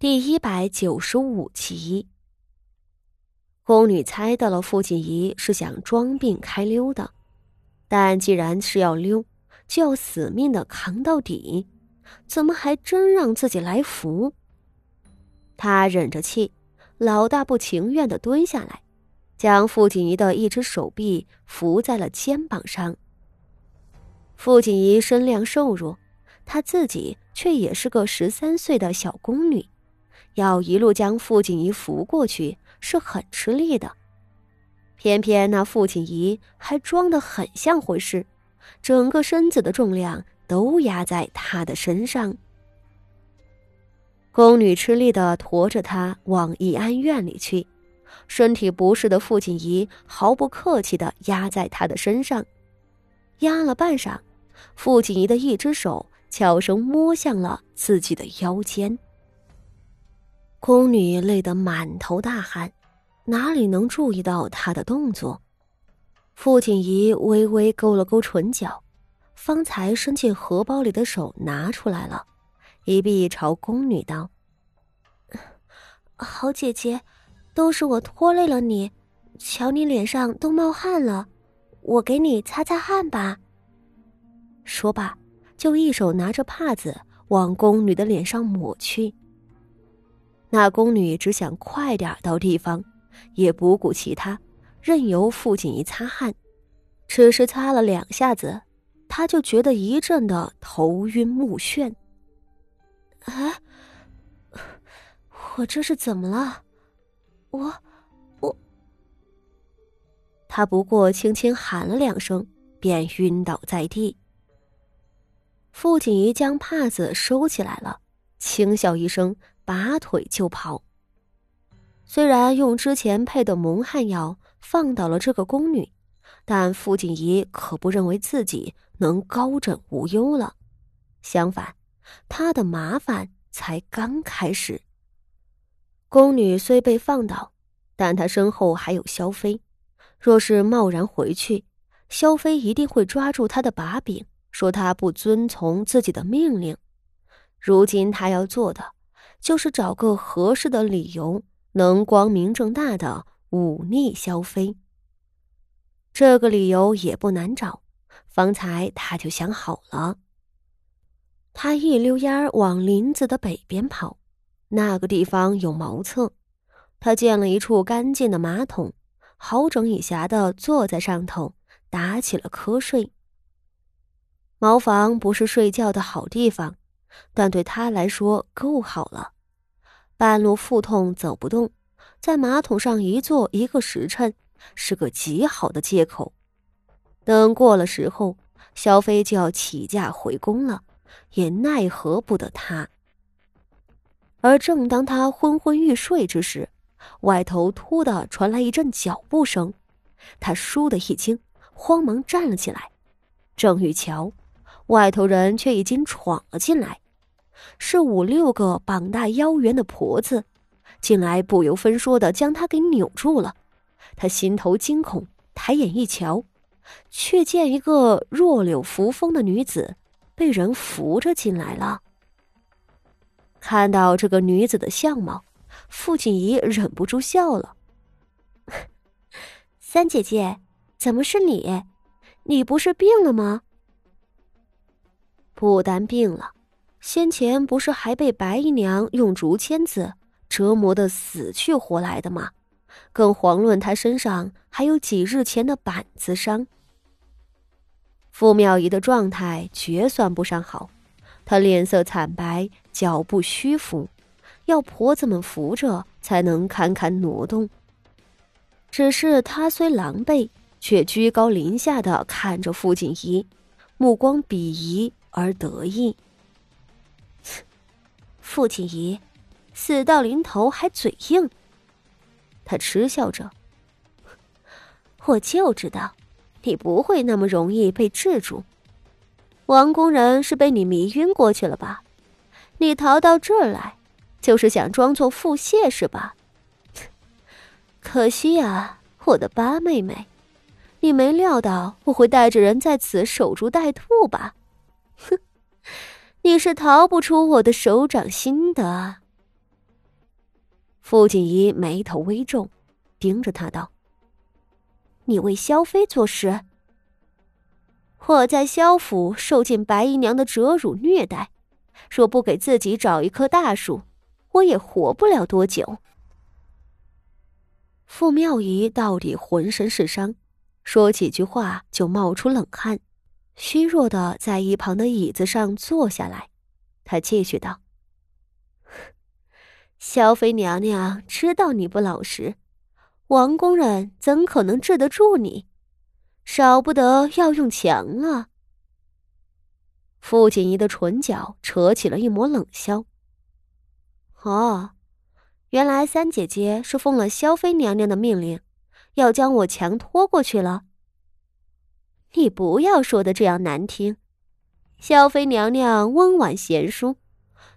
第一百九十五集，宫女猜到了傅锦仪是想装病开溜的，但既然是要溜，就要死命的扛到底，怎么还真让自己来扶？她忍着气，老大不情愿的蹲下来，将傅锦仪的一只手臂扶在了肩膀上。傅锦仪身量瘦弱，她自己却也是个十三岁的小宫女。要一路将傅锦仪扶过去是很吃力的，偏偏那傅锦仪还装得很像回事，整个身子的重量都压在他的身上。宫女吃力的驮着他往怡安院里去，身体不适的傅锦仪毫不客气的压在他的身上，压了半晌，傅锦仪的一只手悄声摸向了自己的腰间。宫女累得满头大汗，哪里能注意到他的动作？傅锦仪微微勾了勾唇角，方才伸进荷包里的手拿出来了，一臂朝宫女道：“好姐姐，都是我拖累了你，瞧你脸上都冒汗了，我给你擦擦汗吧。”说罢，就一手拿着帕子往宫女的脸上抹去。那宫女只想快点到地方，也不顾其他，任由傅锦仪擦汗。只是擦了两下子，她就觉得一阵的头晕目眩。哎，我这是怎么了？我，我……她不过轻轻喊了两声，便晕倒在地。傅锦仪将帕子收起来了，轻笑一声。拔腿就跑。虽然用之前配的蒙汗药放倒了这个宫女，但傅锦仪可不认为自己能高枕无忧了。相反，她的麻烦才刚开始。宫女虽被放倒，但她身后还有萧飞。若是贸然回去，萧飞一定会抓住她的把柄，说她不遵从自己的命令。如今她要做的。就是找个合适的理由，能光明正大的忤逆萧飞。这个理由也不难找，方才他就想好了。他一溜烟儿往林子的北边跑，那个地方有茅厕，他见了一处干净的马桶，好整以暇的坐在上头，打起了瞌睡。茅房不是睡觉的好地方。但对他来说够好了，半路腹痛走不动，在马桶上一坐一个时辰，是个极好的借口。等过了时候，萧飞就要起驾回宫了，也奈何不得他。而正当他昏昏欲睡之时，外头突的传来一阵脚步声，他倏的一惊，慌忙站了起来，正欲瞧。外头人却已经闯了进来，是五六个膀大腰圆的婆子，进来不由分说的将他给扭住了。他心头惊恐，抬眼一瞧，却见一个弱柳扶风的女子被人扶着进来了。看到这个女子的相貌，傅锦仪忍不住笑了：“ 三姐姐，怎么是你？你不是病了吗？”不但病了，先前不是还被白姨娘用竹签子折磨的死去活来的吗？更遑论他身上还有几日前的板子伤。傅妙仪的状态绝算不上好，她脸色惨白，脚步虚浮，要婆子们扶着才能堪堪挪动。只是她虽狼狈，却居高临下的看着傅锦仪，目光鄙夷。而得意，傅锦仪，死到临头还嘴硬。他嗤笑着：“我就知道，你不会那么容易被制住。王宫人是被你迷晕过去了吧？你逃到这儿来，就是想装作腹泻是吧？可惜呀，我的八妹妹，你没料到我会带着人在此守株待兔吧？”哼，你是逃不出我的手掌心的。傅锦仪眉头微皱，盯着他道：“你为萧妃做事？我在萧府受尽白姨娘的折辱虐待，若不给自己找一棵大树，我也活不了多久。”傅妙仪到底浑身是伤，说几句话就冒出冷汗，虚弱的在一旁的椅子上坐下来。他继续道。萧妃娘娘知道你不老实，王公人怎可能治得住你？少不得要用强啊。傅锦仪的唇角扯起了一抹冷笑。哦，原来三姐姐是奉了萧妃娘娘的命令，要将我强拖过去了。你不要说的这样难听，萧妃娘娘温婉贤淑。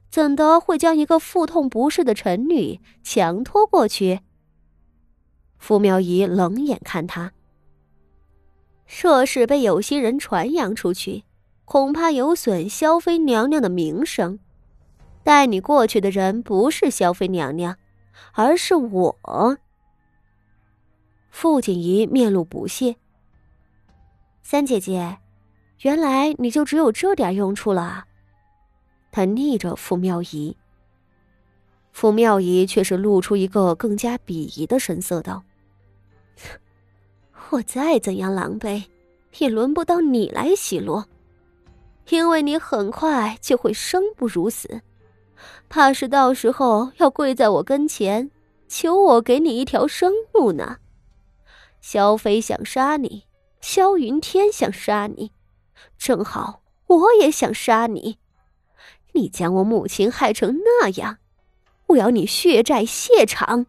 怎的会将一个腹痛不适的臣女强拖过去？傅妙仪冷眼看他。若是被有心人传扬出去，恐怕有损萧妃娘娘的名声。带你过去的人不是萧妃娘娘，而是我。傅锦仪面露不屑。三姐姐，原来你就只有这点用处了。他逆着傅妙仪，傅妙仪却是露出一个更加鄙夷的神色，道：“我再怎样狼狈，也轮不到你来奚落，因为你很快就会生不如死，怕是到时候要跪在我跟前，求我给你一条生路呢。萧妃想杀你，萧云天想杀你，正好我也想杀你。”你将我母亲害成那样，我要你血债血偿。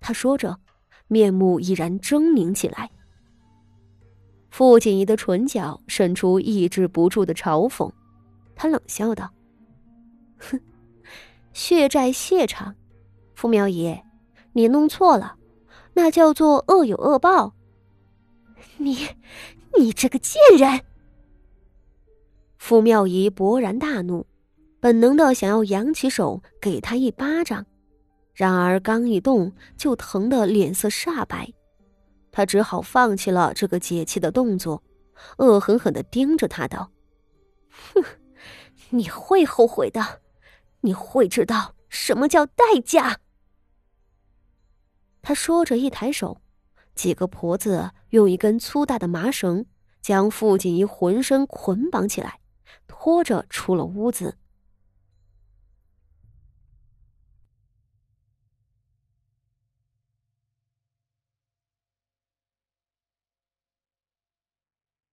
他说着，面目已然狰狞起来。傅锦仪的唇角渗出抑制不住的嘲讽，他冷笑道：“哼，血债血偿，傅苗仪，你弄错了，那叫做恶有恶报。你，你这个贱人！”傅妙仪勃然大怒，本能的想要扬起手给他一巴掌，然而刚一动就疼得脸色煞白，他只好放弃了这个解气的动作，恶狠狠的盯着他道：“哼，你会后悔的，你会知道什么叫代价。”他说着一抬手，几个婆子用一根粗大的麻绳将傅锦仪浑身捆绑起来。拖着出了屋子。